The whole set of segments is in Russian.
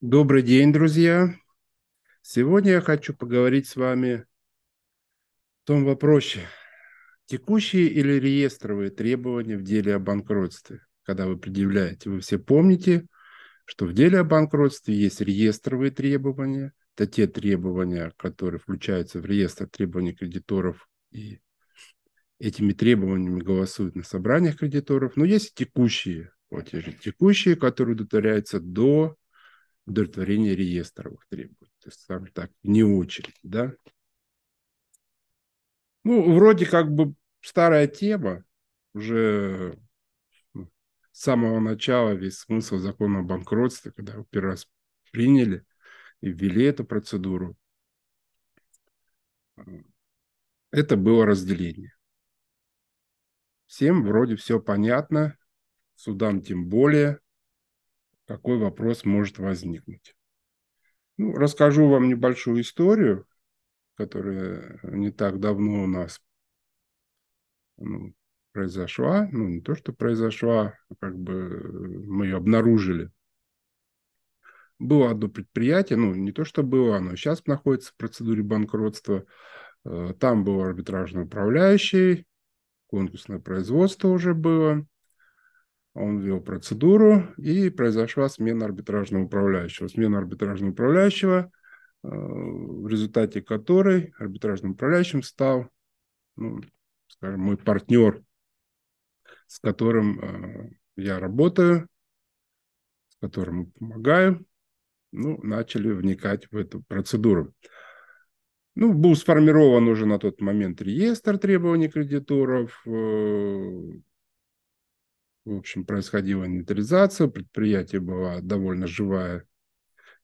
Добрый день, друзья! Сегодня я хочу поговорить с вами о том вопросе, текущие или реестровые требования в деле о банкротстве, когда вы предъявляете. Вы все помните, что в деле о банкротстве есть реестровые требования, это те требования, которые включаются в реестр требований кредиторов и этими требованиями голосуют на собраниях кредиторов, но есть текущие платежи, текущие, которые удовлетворяются до удовлетворения реестровых требований. То есть, скажем так, не очередь, да. Ну, вроде как бы старая тема, уже с самого начала весь смысл закона о банкротстве, когда его первый раз приняли и ввели эту процедуру, это было разделение. Всем вроде все понятно, судам тем более, какой вопрос может возникнуть. Ну, расскажу вам небольшую историю, которая не так давно у нас ну, произошла. Ну, не то, что произошла, а как бы мы ее обнаружили. Было одно предприятие, ну, не то, что было, оно сейчас находится в процедуре банкротства. Э, там был арбитражный управляющий, конкурсное производство уже было. Он ввел процедуру, и произошла смена арбитражного управляющего. Смена арбитражного управляющего, э, в результате которой арбитражным управляющим стал, ну, скажем, мой партнер, с которым э, я работаю, с которым помогаю, ну, начали вникать в эту процедуру. Ну, был сформирован уже на тот момент реестр требований кредиторов, э, в общем, происходила инвентаризация, предприятие была довольно живая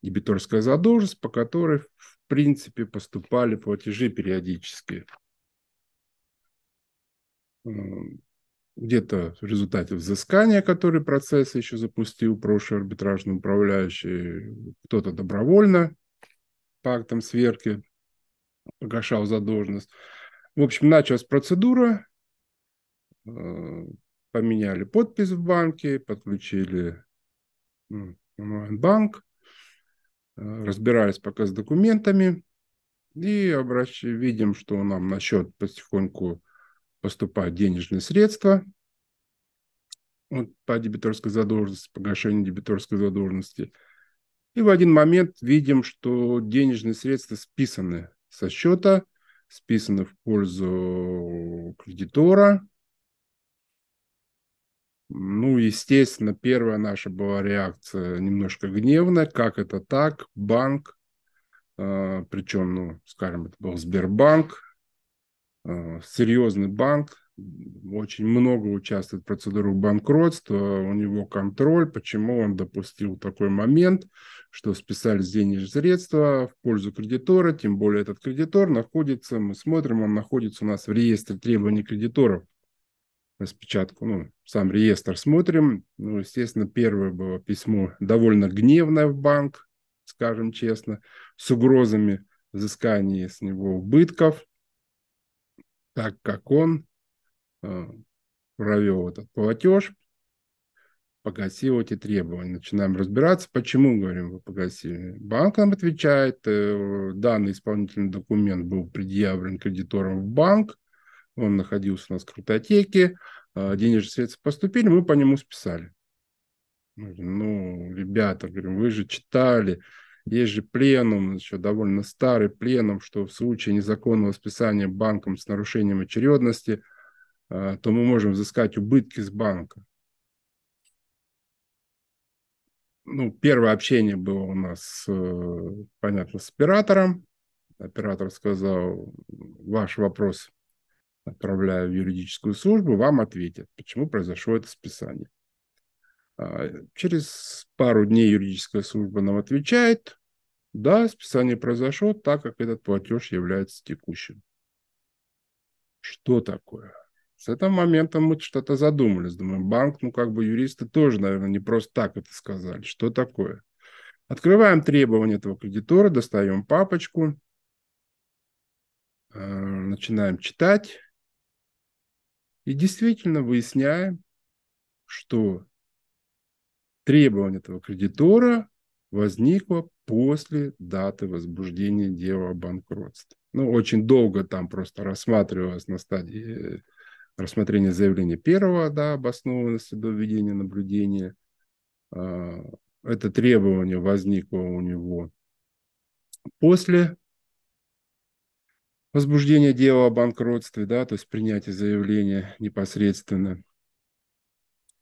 дебиторская задолженность, по которой, в принципе, поступали платежи периодически. Где-то в результате взыскания, который процесс еще запустил прошлый арбитражный управляющий, кто-то добровольно по актам сверки погашал задолженность. В общем, началась процедура, э, поменяли подпись в банке, подключили онлайн-банк, э, разбирались пока с документами и обращ... видим, что нам на счет потихоньку поступают денежные средства по дебиторской задолженности, погашению дебиторской задолженности. И в один момент видим, что денежные средства списаны со счета, списаны в пользу кредитора, ну, естественно, первая наша была реакция немножко гневная. Как это так? Банк, э, причем, ну, скажем, это был Сбербанк, э, серьезный банк, очень много участвует в процедуре банкротства, у него контроль, почему он допустил такой момент, что списались денежные средства в пользу кредитора, тем более этот кредитор находится, мы смотрим, он находится у нас в реестре требований кредиторов распечатку, ну, сам реестр смотрим. Ну, естественно, первое было письмо довольно гневное в банк, скажем честно, с угрозами взыскания с него убытков, так как он э, провел этот платеж, погасил эти требования. Начинаем разбираться, почему, говорим, вы погасили. Банк нам отвечает, э, данный исполнительный документ был предъявлен кредитором в банк, он находился у нас в картотеке, а, денежные средства поступили, мы по нему списали. Ну, ребята, говорим, вы же читали, есть же пленум, еще довольно старый пленум, что в случае незаконного списания банком с нарушением очередности, а, то мы можем взыскать убытки с банка. Ну, первое общение было у нас, э, понятно, с оператором. Оператор сказал, ваш вопрос отправляю в юридическую службу, вам ответят, почему произошло это списание. А, через пару дней юридическая служба нам отвечает, да, списание произошло, так как этот платеж является текущим. Что такое? С этого момента мы что-то задумались. Думаем, банк, ну как бы юристы тоже, наверное, не просто так это сказали. Что такое? Открываем требования этого кредитора, достаем папочку, а, начинаем читать. И действительно выясняем, что требования этого кредитора возникло после даты возбуждения дела о банкротстве. Ну, очень долго там просто рассматривалось на стадии рассмотрения заявления первого, да, обоснованности до введения наблюдения. А, это требование возникло у него после возбуждения дела о банкротстве, да, то есть принятия заявления непосредственно.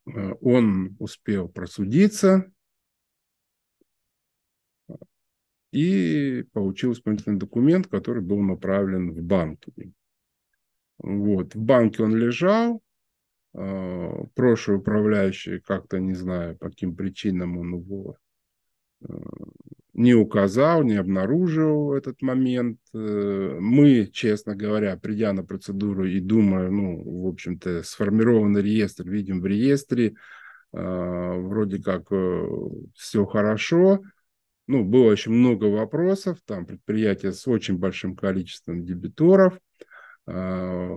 А, он успел просудиться и получил исполнительный документ, который был направлен в банк. Вот. В банке он лежал, а, прошлый управляющий как-то, не знаю, по каким причинам он его а, не указал, не обнаружил этот момент. Э, мы, честно говоря, придя на процедуру и думая, ну, в общем-то, сформированный реестр, видим в реестре, а, вроде как э, все хорошо, ну, было очень много вопросов, там предприятие с очень большим количеством дебиторов – а,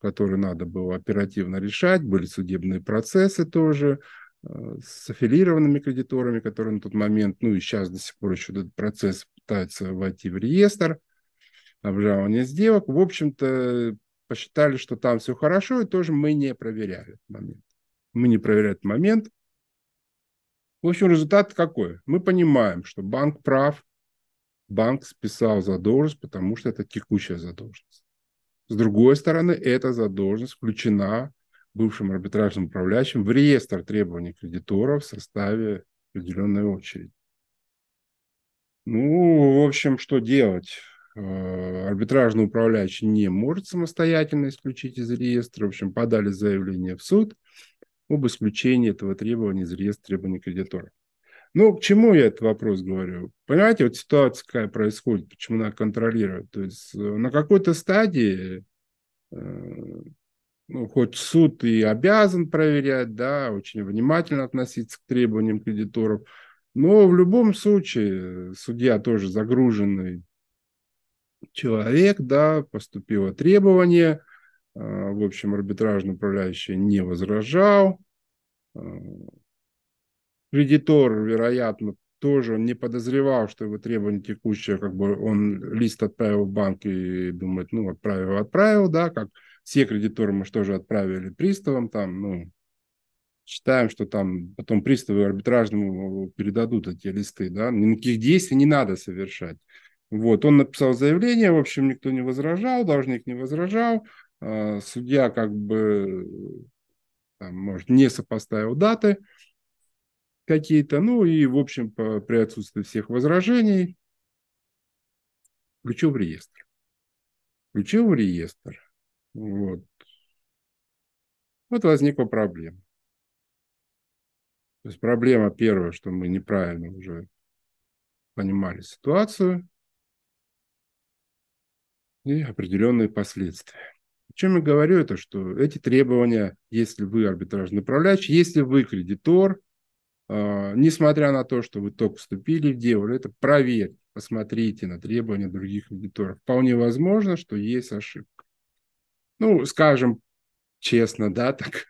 которые надо было оперативно решать, были судебные процессы тоже с аффилированными кредиторами, которые на тот момент, ну и сейчас до сих пор еще этот процесс пытаются войти в реестр обжалования сделок. В общем-то, посчитали, что там все хорошо, и тоже мы не проверяли этот момент. Мы не проверяли этот момент. В общем, результат какой? Мы понимаем, что банк прав, банк списал задолженность, потому что это текущая задолженность. С другой стороны, эта задолженность включена бывшим арбитражным управляющим в реестр требований кредиторов в составе определенной очереди. Ну, в общем, что делать? Э, арбитражный управляющий не может самостоятельно исключить из реестра. В общем, подали заявление в суд об исключении этого требования из реестра требований кредиторов. Ну, к чему я этот вопрос говорю? Понимаете, вот ситуация какая происходит, почему надо контролировать. То есть э, на какой-то стадии, э, ну, хоть суд и обязан проверять, да, очень внимательно относиться к требованиям кредиторов, но в любом случае судья тоже загруженный человек, да, поступило требование, э, в общем, арбитражный управляющий не возражал, кредитор, вероятно, тоже не подозревал, что его требование текущее, как бы он лист отправил в банк и думает, ну, отправил, отправил, да, как все кредиторы мы что же отправили приставам, там, ну, считаем, что там потом приставы арбитражному передадут эти листы, да, никаких действий не надо совершать. Вот, он написал заявление, в общем, никто не возражал, должник не возражал, а, судья как бы, там, может, не сопоставил даты, какие-то. Ну и, в общем, при отсутствии всех возражений включил в реестр. Включил в реестр. Вот. Вот возникла проблема. То есть проблема первая, что мы неправильно уже понимали ситуацию и определенные последствия. О чем я говорю, это что эти требования, если вы арбитражный управляющий, если вы кредитор, а, несмотря на то, что вы только вступили в дело, это проверьте, посмотрите на требования других кредиторов. Вполне возможно, что есть ошибка. Ну, скажем честно, да, так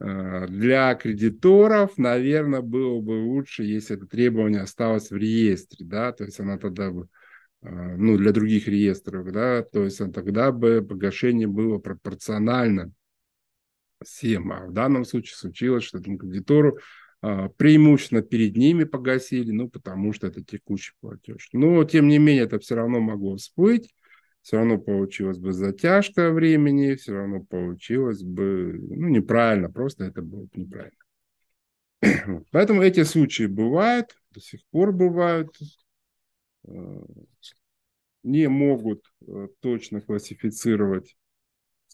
а, для кредиторов, наверное, было бы лучше, если это требование осталось в реестре, да, то есть она тогда бы, а, ну, для других реестров, да, то есть тогда бы погашение было пропорционально всем, а в данном случае случилось, что этому кредитору а, преимущественно перед ними погасили, ну, потому что это текущий платеж. Но, тем не менее, это все равно могло всплыть, все равно получилась бы затяжка времени, все равно получилось бы, ну, неправильно, просто это бы неправильно. Поэтому эти случаи бывают, до сих пор бывают, э, не могут э, точно классифицировать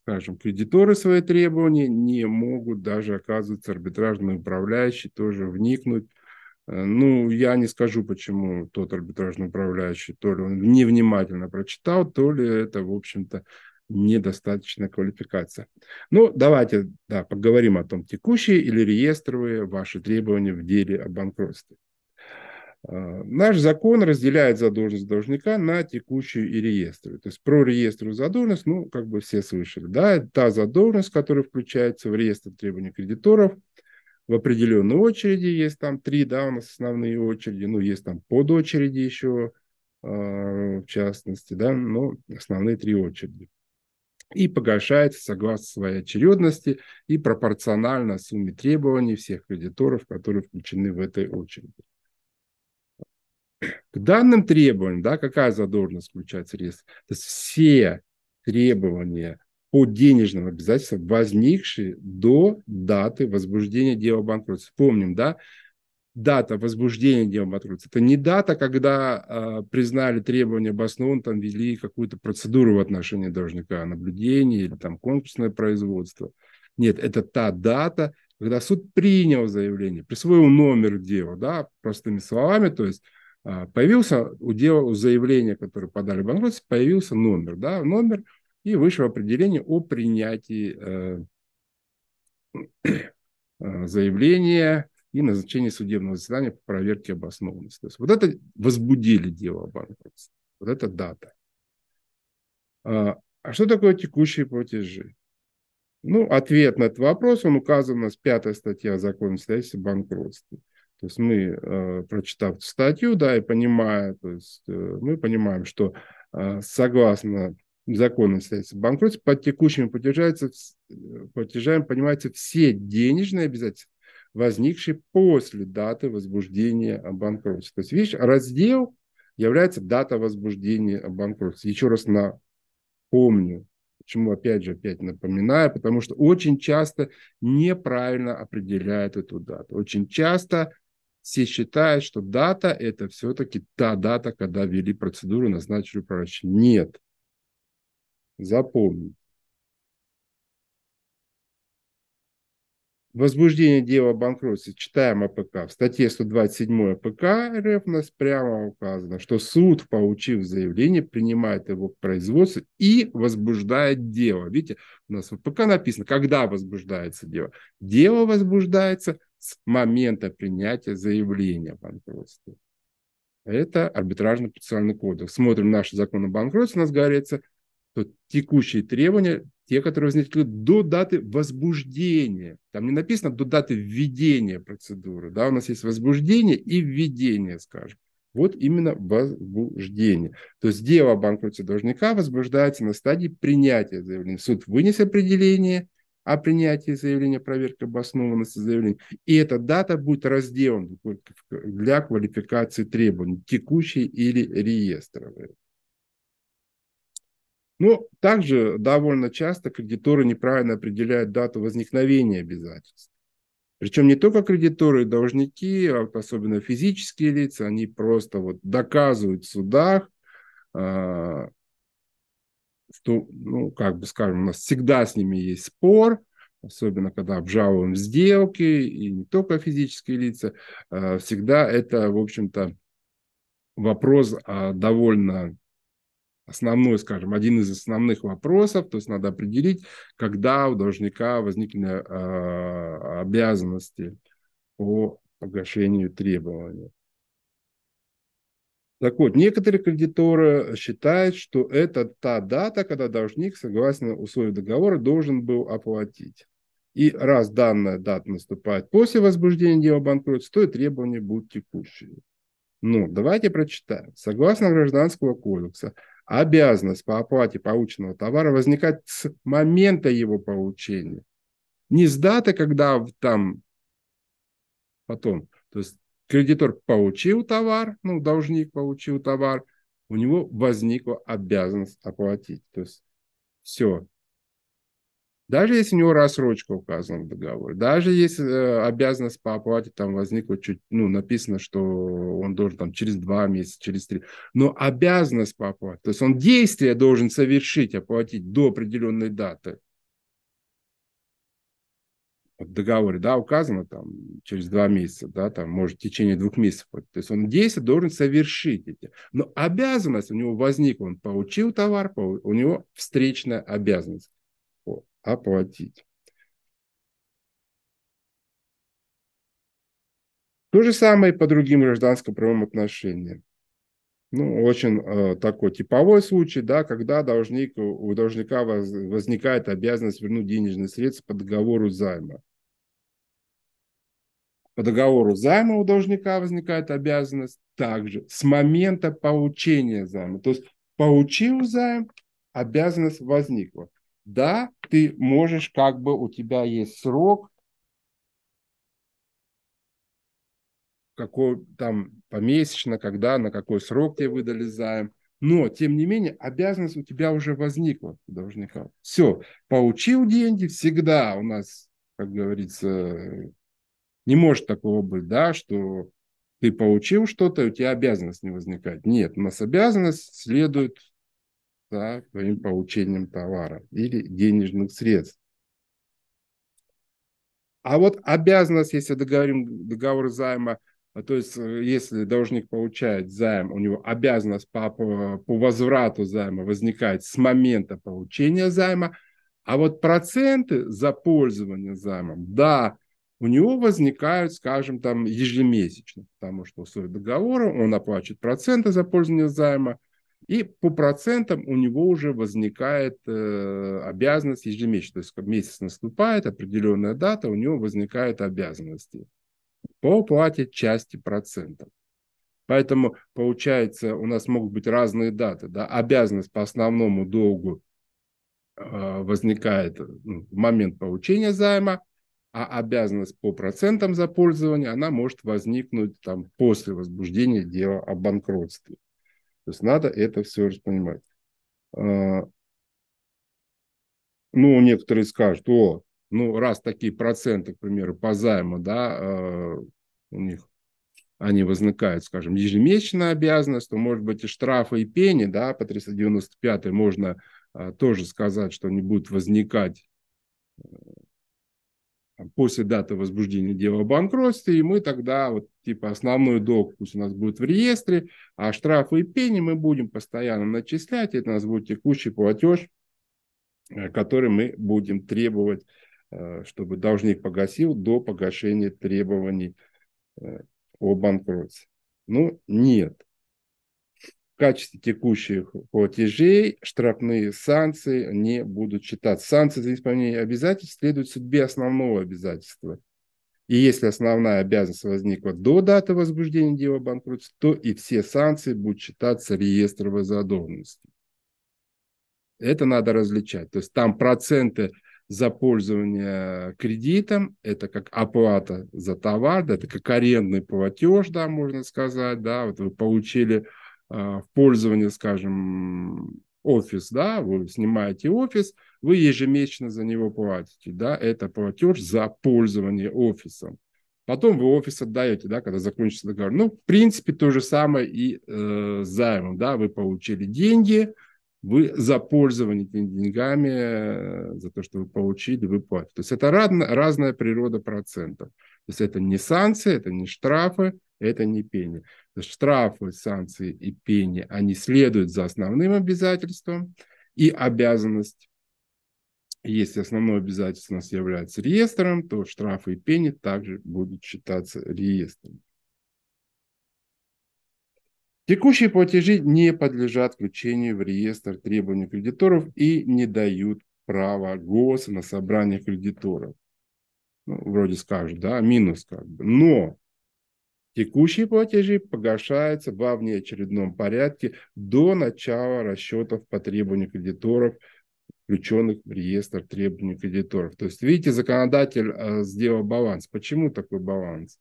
скажем, кредиторы свои требования не могут даже, оказывается, арбитражный управляющий тоже вникнуть. Э, ну, я не скажу, почему тот арбитражный управляющий, то ли он невнимательно прочитал, то ли это, в общем-то, недостаточная квалификация. Ну, давайте да, поговорим о том, текущие или реестровые ваши требования в деле о банкротстве. А, наш закон разделяет задолженность должника на текущую и реестровую. То есть про реестровую задолженность, ну, как бы все слышали, да, та задолженность, которая включается в реестр требований кредиторов в определенной очереди, есть там три, да, у нас основные очереди, ну, есть там подочереди еще, в частности, да, но основные три очереди и погашается согласно своей очередности и пропорционально сумме требований всех кредиторов, которые включены в этой очереди. К данным требованиям, да, какая задолженность включает средства? То есть все требования по денежным обязательствам, возникшие до даты возбуждения дела банкротства. Помним, да, дата возбуждения дела банкротства. Это не дата, когда э, признали требования обоснованно, там ввели какую-то процедуру в отношении должника, наблюдение или там конкурсное производство. Нет, это та дата, когда суд принял заявление, присвоил номер дела, да, простыми словами, то есть э, появился у дела, у заявления, которое подали банкротство, появился номер, да, номер, и вышло определение о принятии э, заявления и назначение судебного заседания по проверке обоснованности. То есть вот это возбудили дело о банкротстве. Вот это дата. А, а что такое текущие платежи? Ну, ответ на этот вопрос, он указан у нас пятая статья закона о банкротства. То есть мы, э, прочитав статью, да, и понимая, то есть э, мы понимаем, что э, согласно закону о банкротства под текущими платежами, платежами понимаются все денежные обязательства, возникший после даты возбуждения о банкротстве. То есть, видишь, раздел является дата возбуждения о банкротстве. Еще раз напомню, почему опять же опять напоминаю, потому что очень часто неправильно определяют эту дату. Очень часто все считают, что дата это все-таки та дата, когда ввели процедуру, назначили управляющего. Нет. Запомните. возбуждение дела о банкротстве, читаем АПК, в статье 127 АПК РФ у нас прямо указано, что суд, получив заявление, принимает его к производству и возбуждает дело. Видите, у нас в АПК написано, когда возбуждается дело. Дело возбуждается с момента принятия заявления о банкротстве. Это арбитражный процессуальный кодекс. Смотрим наш закон о банкротстве, у нас говорится, что текущие требования те, которые возникли до даты возбуждения. Там не написано до даты введения процедуры. Да, у нас есть возбуждение и введение, скажем. Вот именно возбуждение. То есть дело о банкротстве должника возбуждается на стадии принятия заявления. Суд вынес определение о принятии заявления, проверка обоснованности заявления. И эта дата будет разделом для квалификации требований, текущей или реестровой. Но также довольно часто кредиторы неправильно определяют дату возникновения обязательств. Причем не только кредиторы и должники, а особенно физические лица, они просто вот доказывают в судах, а, что, ну, как бы скажем, у нас всегда с ними есть спор, особенно когда обжалуем сделки, и не только физические лица, а, всегда это, в общем-то, вопрос а, довольно основной, скажем, один из основных вопросов, то есть надо определить, когда у должника возникли э, обязанности по погашению требований. Так вот, некоторые кредиторы считают, что это та дата, когда должник, согласно условиям договора, должен был оплатить. И раз данная дата наступает после возбуждения дела банкротства, то и требования будут текущие. Ну, давайте прочитаем. Согласно Гражданского кодекса, обязанность по оплате полученного товара возникает с момента его получения. Не с даты, когда там потом. То есть кредитор получил товар, ну, должник получил товар, у него возникла обязанность оплатить. То есть все, даже если у него рассрочка указана в договоре, даже если э, обязанность по оплате там возникла чуть, ну, написано, что он должен там через два месяца, через три, но обязанность по оплате, то есть он действие должен совершить, оплатить до определенной даты. В договоре, да, указано там через два месяца, да, там, может, в течение двух месяцев. То есть он действие должен совершить эти. Но обязанность у него возникла, он получил товар, у него встречная обязанность оплатить. То же самое и по другим гражданско-правовым отношениям. Ну, очень э, такой типовой случай, да, когда должник, у должника воз, возникает обязанность вернуть денежные средства по договору займа. по договору займа у должника возникает обязанность также с момента получения займа. То есть получил займ, обязанность возникла. Да, ты можешь, как бы у тебя есть срок, какой там помесячно, когда, на какой срок тебе выдали займ. Но, тем не менее, обязанность у тебя уже возникла у должника. Все, получил деньги, всегда у нас, как говорится, не может такого быть, да, что ты получил что-то, у тебя обязанность не возникает. Нет, у нас обязанность следует за твоим получением товара или денежных средств. А вот обязанность, если договорим договор займа, а то есть э, если должник получает займ, у него обязанность по, по, по возврату займа возникает с момента получения займа, а вот проценты за пользование займом, да, у него возникают, скажем, там ежемесячно, потому что условия договора он оплачивает проценты за пользование займа, и по процентам у него уже возникает э, обязанность ежемесячно. То есть, месяц наступает, определенная дата, у него возникают обязанности по уплате части процентов. Поэтому, получается, у нас могут быть разные даты. Да? Обязанность по основному долгу э, возникает ну, в момент получения займа, а обязанность по процентам за пользование, она может возникнуть там, после возбуждения дела о банкротстве. То есть надо это все понимать. А, ну, некоторые скажут, о, ну, раз такие проценты, к примеру, по займу, да, а, у них они возникают, скажем, ежемесячная обязанность, то, может быть, и штрафы, и пени, да, по 395 можно а, тоже сказать, что они будут возникать после даты возбуждения дела о банкротстве, и мы тогда вот типа основной долг пусть у нас будет в реестре, а штрафы и пени мы будем постоянно начислять, это у нас будет текущий платеж, э, который мы будем требовать, э, чтобы должник погасил до погашения требований э, о банкротстве. Ну, нет качестве текущих платежей штрафные санкции не будут считаться. Санкции за исполнение обязательств следуют судьбе основного обязательства. И если основная обязанность возникла до даты возбуждения дела банкротства, то и все санкции будут считаться реестровой задолженностью. Это надо различать. То есть там проценты за пользование кредитом, это как оплата за товар, да, это как арендный платеж, да, можно сказать, да, вот вы получили в пользование, скажем, офис, да, вы снимаете офис, вы ежемесячно за него платите, да, это платеж за пользование офисом. Потом вы офис отдаете, да, когда закончится договор. Ну, в принципе, то же самое и э, займом, да, вы получили деньги, вы за пользование этими деньгами, э, за то, что вы получили, вы платите. То есть это разная, разная природа процентов. То есть это не санкции, это не штрафы, это не пени. Штрафы, санкции и пени, они следуют за основным обязательством и обязанность. Если основное обязательство у нас является реестром, то штрафы и пени также будут считаться реестром. Текущие платежи не подлежат включению в реестр требований кредиторов и не дают права ГОС на собрание кредиторов. Ну, вроде скажут, да, минус как бы. Но Текущие платежи погашаются во внеочередном порядке до начала расчетов по требованию кредиторов, включенных в реестр требований кредиторов. То есть, видите, законодатель э, сделал баланс. Почему такой баланс?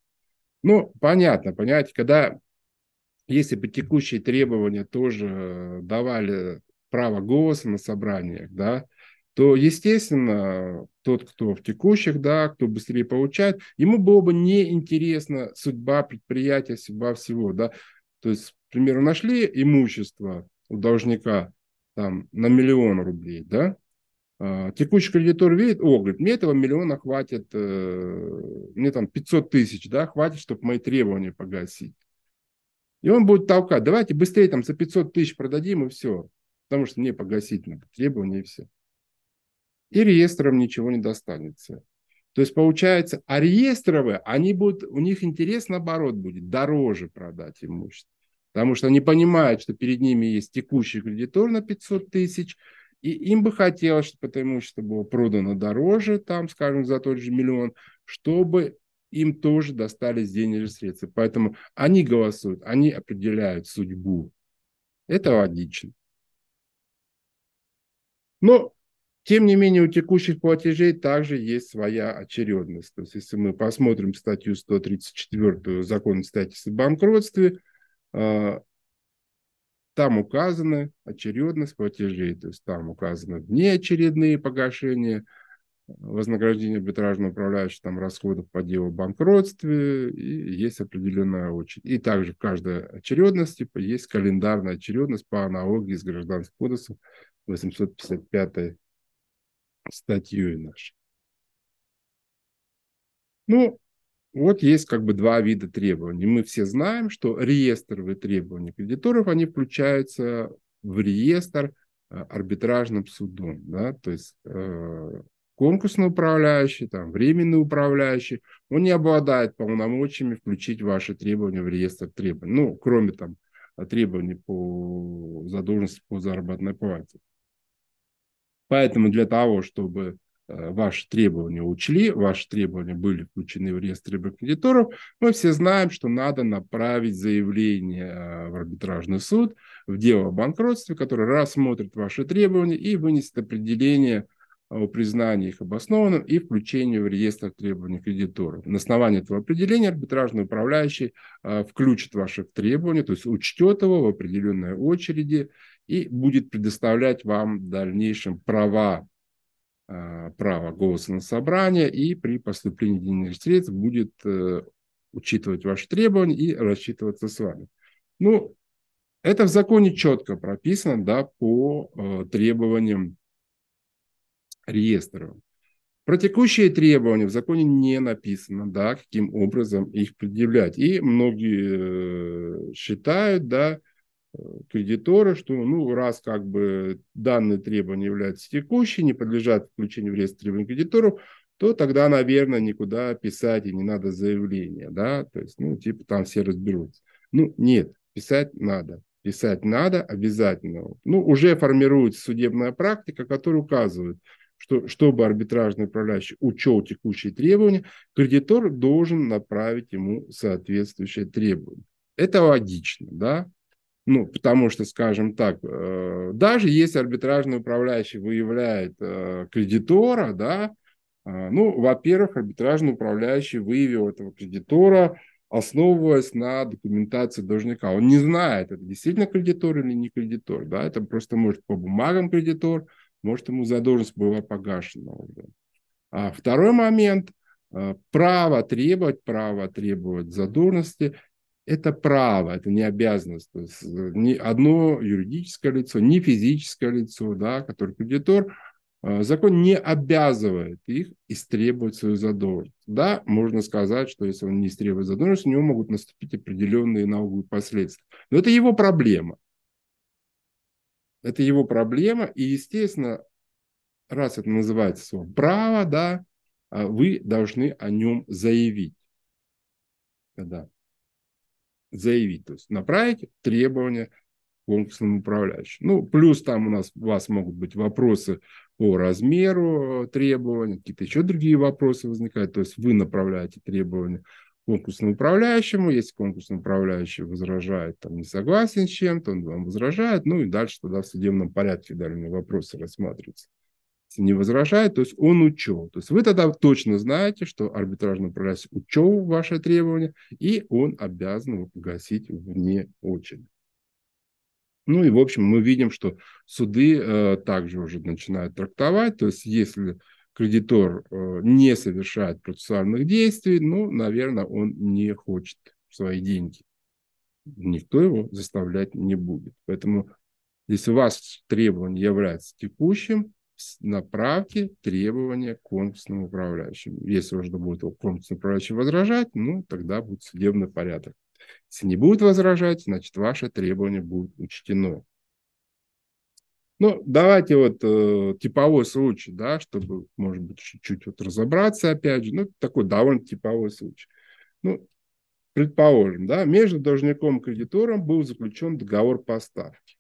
Ну, понятно, понимаете, когда, если бы текущие требования тоже давали право голоса на собраниях, да, то, естественно, тот, кто в текущих, да, кто быстрее получает, ему было бы неинтересна судьба предприятия, судьба всего, да. То есть, к примеру, нашли имущество у должника там на миллион рублей, да, а, текущий кредитор видит, о, говорит, мне этого миллиона хватит, э, мне там 500 тысяч, да, хватит, чтобы мои требования погасить. И он будет толкать, давайте быстрее там за 500 тысяч продадим и все, потому что мне погасить надо требования и все и реестрам ничего не достанется. То есть получается, а реестровые, они будут, у них интерес наоборот будет, дороже продать имущество. Потому что они понимают, что перед ними есть текущий кредитор на 500 тысяч, и им бы хотелось, чтобы это имущество было продано дороже, там, скажем, за тот же миллион, чтобы им тоже достались денежные средства. Поэтому они голосуют, они определяют судьбу. Это логично. Но, тем не менее, у текущих платежей также есть своя очередность. То есть, если мы посмотрим статью 134 Закона о статусе банкротстве, а, там указаны очередность платежей, то есть там указаны внеочередные погашения – вознаграждение арбитражного управляющего, там расходов по делу о банкротстве, и есть определенная очередь. И также в каждой очередности есть календарная очередность по аналогии с Гражданским кодексом 855 статьей нашей. Ну, вот есть как бы два вида требований. Мы все знаем, что реестровые требования кредиторов, они включаются в реестр э, арбитражным судом. Да? То есть э, конкурсный управляющий, там, временный управляющий, он не обладает полномочиями включить ваши требования в реестр требований. Ну, кроме там требований по задолженности по заработной плате. Поэтому для того, чтобы э, ваши требования учли, ваши требования были включены в реестр кредиторов, мы все знаем, что надо направить заявление э, в арбитражный суд, в дело о банкротстве, который рассмотрит ваши требования и вынесет определение о признании их обоснованным и включению в реестр требований кредиторов. На основании этого определения арбитражный управляющий а, включит ваши требования, то есть учтет его в определенной очереди и будет предоставлять вам в дальнейшем права, а, право голоса на собрание и при поступлении денежных средств будет э, учитывать ваши требования и рассчитываться с вами. Ну, это в законе четко прописано да, по э, требованиям реестров. Про текущие требования в законе не написано, да, каким образом их предъявлять. И многие э, считают, да, э, кредиторы, что ну, раз как бы данные требования являются текущими, не подлежат включению в реестр требований кредиторов, то тогда, наверное, никуда писать и не надо заявление, да, то есть, ну, типа там все разберутся. Ну, нет, писать надо. Писать надо обязательно. Ну, уже формируется судебная практика, которая указывает, что чтобы арбитражный управляющий учел текущие требования, кредитор должен направить ему соответствующее требование. Это логично, да? Ну, потому что, скажем так, э, даже если арбитражный управляющий выявляет э, кредитора, да, э, ну, во-первых, арбитражный управляющий выявил этого кредитора, основываясь на документации должника. Он не знает, это действительно кредитор или не кредитор, да, это просто может по бумагам кредитор, может, ему задолженность была погашена уже. А второй момент, э, право требовать, право требовать задолженности – это право, это не обязанность. То есть э, ни одно юридическое лицо, ни физическое лицо, да, который кредитор, э, закон не обязывает их истребовать свою задолженность. Да, можно сказать, что если он не истребует задолженность, у него могут наступить определенные налоговые последствия. Но это его проблема. Это его проблема, и, естественно, раз это называется слово право, да, а вы должны о нем заявить. Да. Заявить, то есть направить требования конкурсному управляющему. Ну, плюс там у нас у вас могут быть вопросы по размеру требований, какие-то еще другие вопросы возникают. То есть вы направляете требования конкурсному управляющему. Если конкурсный управляющий возражает, там, не согласен с чем-то, он вам возражает, ну и дальше тогда в судебном порядке данные вопросы рассматриваются. Если не возражает, то есть он учел. То есть вы тогда точно знаете, что арбитражный управляющий учел ваши требования, и он обязан его погасить вне очереди. Ну и, в общем, мы видим, что суды э, также уже начинают трактовать, то есть если кредитор э, не совершает процессуальных действий, ну, наверное, он не хочет свои деньги. Никто его заставлять не будет. Поэтому, если у вас требование является текущим, направьте требования к конкурсному управляющему. Если уже будет конкурсный управляющий возражать, ну, тогда будет судебный порядок. Если не будет возражать, значит, ваше требование будет учтено. Ну, давайте вот э, типовой случай, да, чтобы, может быть, чуть-чуть вот разобраться опять же. Ну, такой довольно типовой случай. Ну, предположим, да, между должником и кредитором был заключен договор поставки.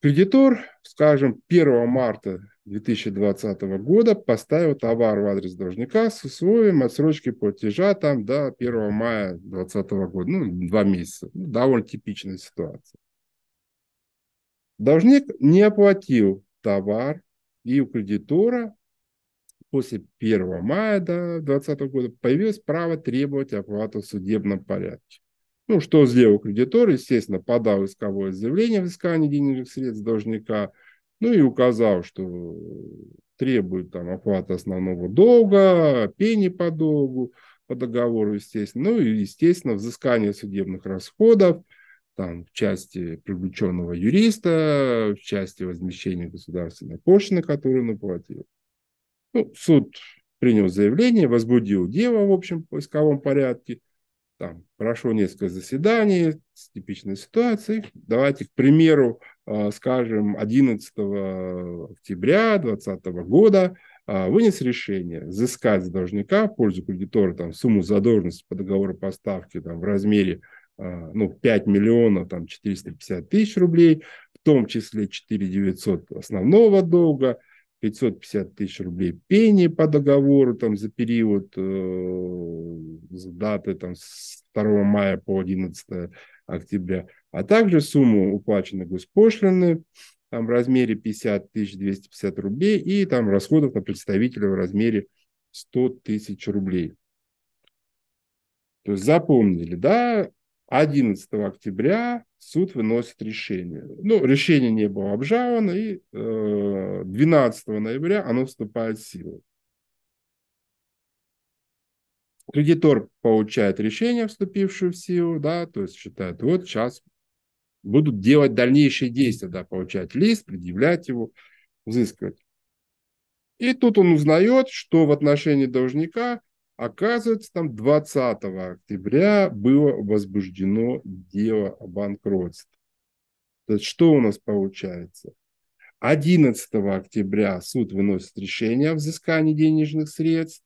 Кредитор, скажем, 1 марта 2020 года поставил товар в адрес должника с условием отсрочки платежа там до 1 мая 2020 года, ну, два месяца. Ну, довольно типичная ситуация. Должник не оплатил товар, и у кредитора после 1 мая 2020 года появилось право требовать оплату в судебном порядке. Ну, что сделал кредитор? Естественно, подал исковое заявление в взыскание денежных средств должника, ну и указал, что требует там оплаты основного долга, пени по долгу, по договору, естественно, ну и, естественно, взыскание судебных расходов, там, в части привлеченного юриста, в части возмещения государственной пошлины, которую он уплатил. Ну, суд принял заявление, возбудил дело в общем поисковом порядке. Там прошло несколько заседаний с типичной ситуацией. Давайте, к примеру, а, скажем, 11 октября 2020 года а, вынес решение взыскать с должника в пользу кредитора там, сумму задолженности по договору поставки там, в размере ну, 5 миллионов там, 450 тысяч рублей, в том числе 4 900 основного долга – 550 тысяч рублей пени по договору там, за период э, с даты там, с 2 мая по 11 октября, а также сумму уплаченной госпошлины там, в размере 50 тысяч 250 рублей и там, расходов на представителя в размере 100 тысяч рублей. То есть запомнили, да, 11 октября суд выносит решение. Ну, решение не было обжаловано, и 12 э, ноября оно вступает в силу. Кредитор получает решение, вступившее в силу, да, то есть считает, вот сейчас будут делать дальнейшие действия, да, получать лист, предъявлять его, взыскивать. И тут он узнает, что в отношении должника Оказывается, там 20 октября было возбуждено дело о банкротстве. То есть что у нас получается? 11 октября суд выносит решение о взыскании денежных средств,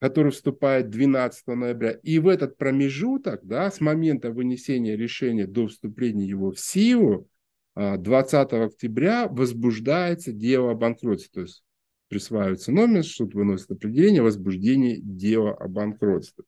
который вступает 12 ноября. И в этот промежуток, да, с момента вынесения решения до вступления его в силу, 20 а, октября возбуждается дело о банкротстве. То есть присваивается номер, суд выносит определение о возбуждении дела о банкротстве.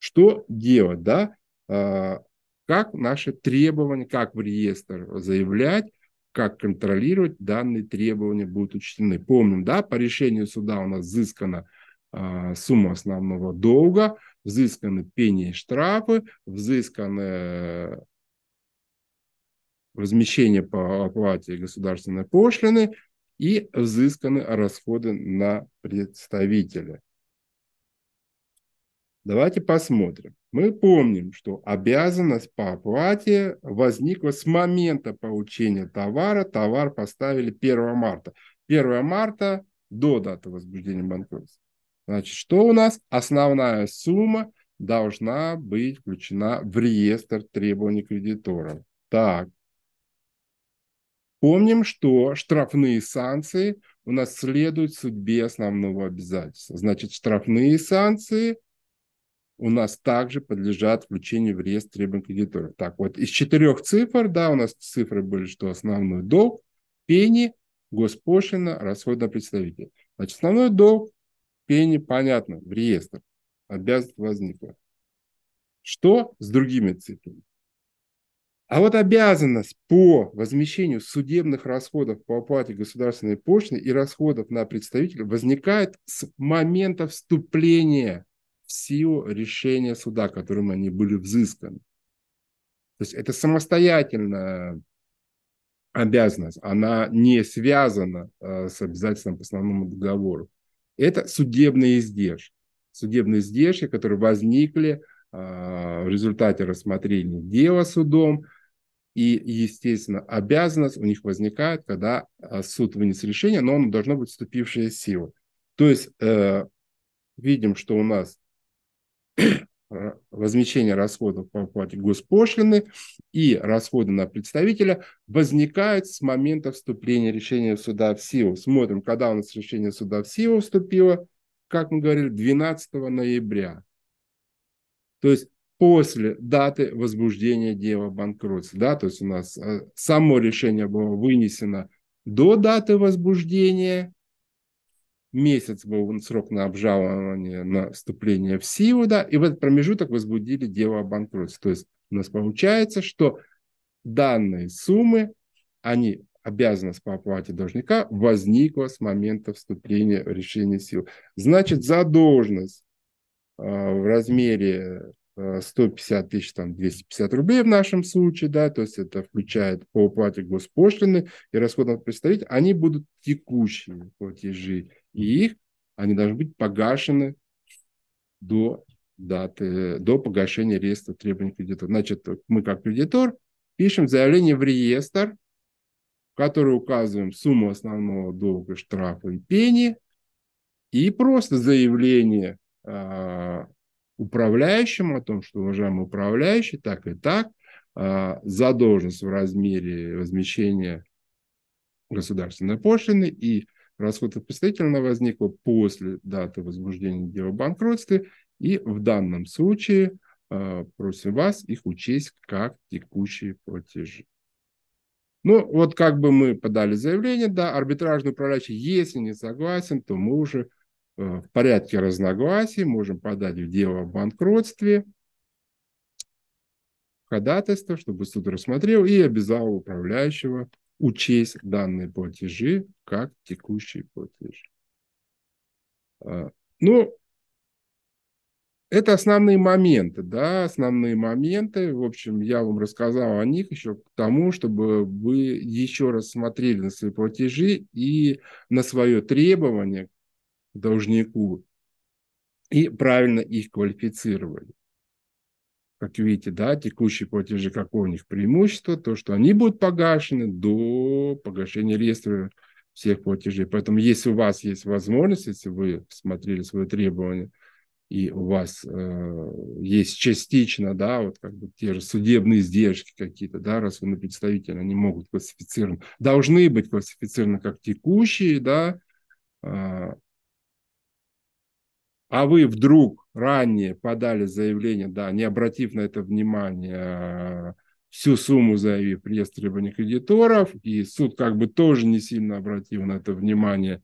Что делать, да? А, как наши требования, как в реестр заявлять, как контролировать данные требования будут учтены. Помним, да, по решению суда у нас взыскана а, сумма основного долга, взысканы пени и штрафы, взысканы возмещение по оплате государственной пошлины, и взысканы расходы на представителя. Давайте посмотрим. Мы помним, что обязанность по оплате возникла с момента получения товара. Товар поставили 1 марта. 1 марта до даты возбуждения банкротства. Значит, что у нас? Основная сумма должна быть включена в реестр требований кредиторов. Так, Помним, что штрафные санкции у нас следуют судьбе основного обязательства. Значит, штрафные санкции у нас также подлежат включению в реестр требований кредиторов. Так вот, из четырех цифр, да, у нас цифры были, что основной долг, пени, госпошлина, расход на представителя. Значит, основной долг, пени, понятно, в реестр. Обязанность возникла. Что с другими цифрами? А вот обязанность по возмещению судебных расходов по оплате государственной пошлины и расходов на представителя возникает с момента вступления в силу решения суда, которым они были взысканы. То есть это самостоятельная обязанность, она не связана э, с обязательством по основному договору. Это судебные издержки. Судебные издержки, которые возникли а, в результате рассмотрения дела судом, и, естественно, обязанность у них возникает, когда а, суд вынес решение, но оно должно быть вступившее в силу. То есть э, видим, что у нас возмещение расходов по оплате госпошлины и расходы на представителя возникают с момента вступления решения суда в силу. Смотрим, когда у нас решение суда в силу вступило, как мы говорили, 12 ноября. То есть после даты возбуждения дела банкротства. Да, то есть у нас э, само решение было вынесено до даты возбуждения, месяц был срок на обжалование, на вступление в силу, да, и в этот промежуток возбудили дело о банкротстве. То есть у нас получается, что данные суммы, они обязанность по оплате должника возникла с момента вступления в решение сил. Значит, задолженность э, в размере 150 тысяч, там, 250 рублей в нашем случае, да, то есть это включает по уплате госпошлины и расходов представителей, они будут текущие платежи, и их, они должны быть погашены до даты, до погашения реестра требований кредитора. Значит, мы как кредитор пишем заявление в реестр, в который указываем сумму основного долга, штрафа и пени, и просто заявление а, управляющему о том, что, уважаемый управляющий, так и так, а, задолженность в размере возмещения государственной пошлины и расходов представительно возникла после даты возбуждения дела о банкротстве, и в данном случае а, просим вас их учесть как текущие платежи. Ну, вот как бы мы подали заявление, да, арбитражный управляющий, если не согласен, то мы уже в порядке разногласий можем подать в дело о банкротстве, ходатайство, чтобы суд рассмотрел и обязал управляющего учесть данные платежи как текущие платежи. А, ну, это основные моменты, да, основные моменты. В общем, я вам рассказал о них еще к тому, чтобы вы еще раз смотрели на свои платежи и на свое требование должнику и правильно их квалифицировали. Как видите, да, текущие платежи, какое у них преимущество, то, что они будут погашены до погашения реестра всех платежей. Поэтому, если у вас есть возможность, если вы смотрели свои требования, и у вас э, есть частично, да, вот как бы те же судебные издержки какие-то, да, раз вы на представителя, они могут классифицированы, должны быть классифицированы как текущие, да, э, а вы вдруг ранее подали заявление, да, не обратив на это внимание, всю сумму заявив реестр требований кредиторов, и суд как бы тоже не сильно обратил на это внимание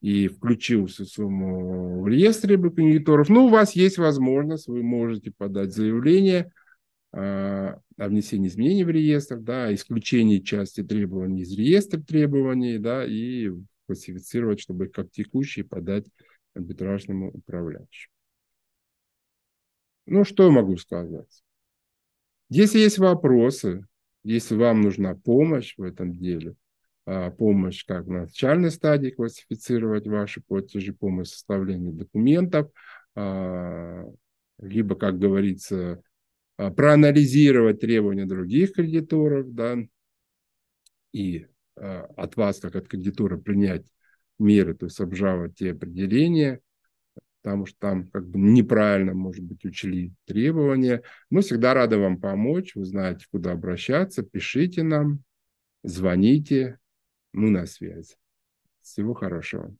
и включил всю сумму в реестр требований кредиторов, ну, у вас есть возможность, вы можете подать заявление а, о внесении изменений в реестр, да, исключении части требований из реестра требований, да, и классифицировать, чтобы как текущие подать арбитражному управляющему. Ну, что я могу сказать? Если есть вопросы, если вам нужна помощь в этом деле, а, помощь как на начальной стадии классифицировать ваши платежи, помощь в составлении документов, а, либо, как говорится, а, проанализировать требования других кредиторов, да, и от вас, как от кредитора, принять меры, то есть обжаловать те определения, потому что там как бы неправильно, может быть, учли требования. Мы всегда рады вам помочь, вы знаете, куда обращаться, пишите нам, звоните, мы на связи. Всего хорошего.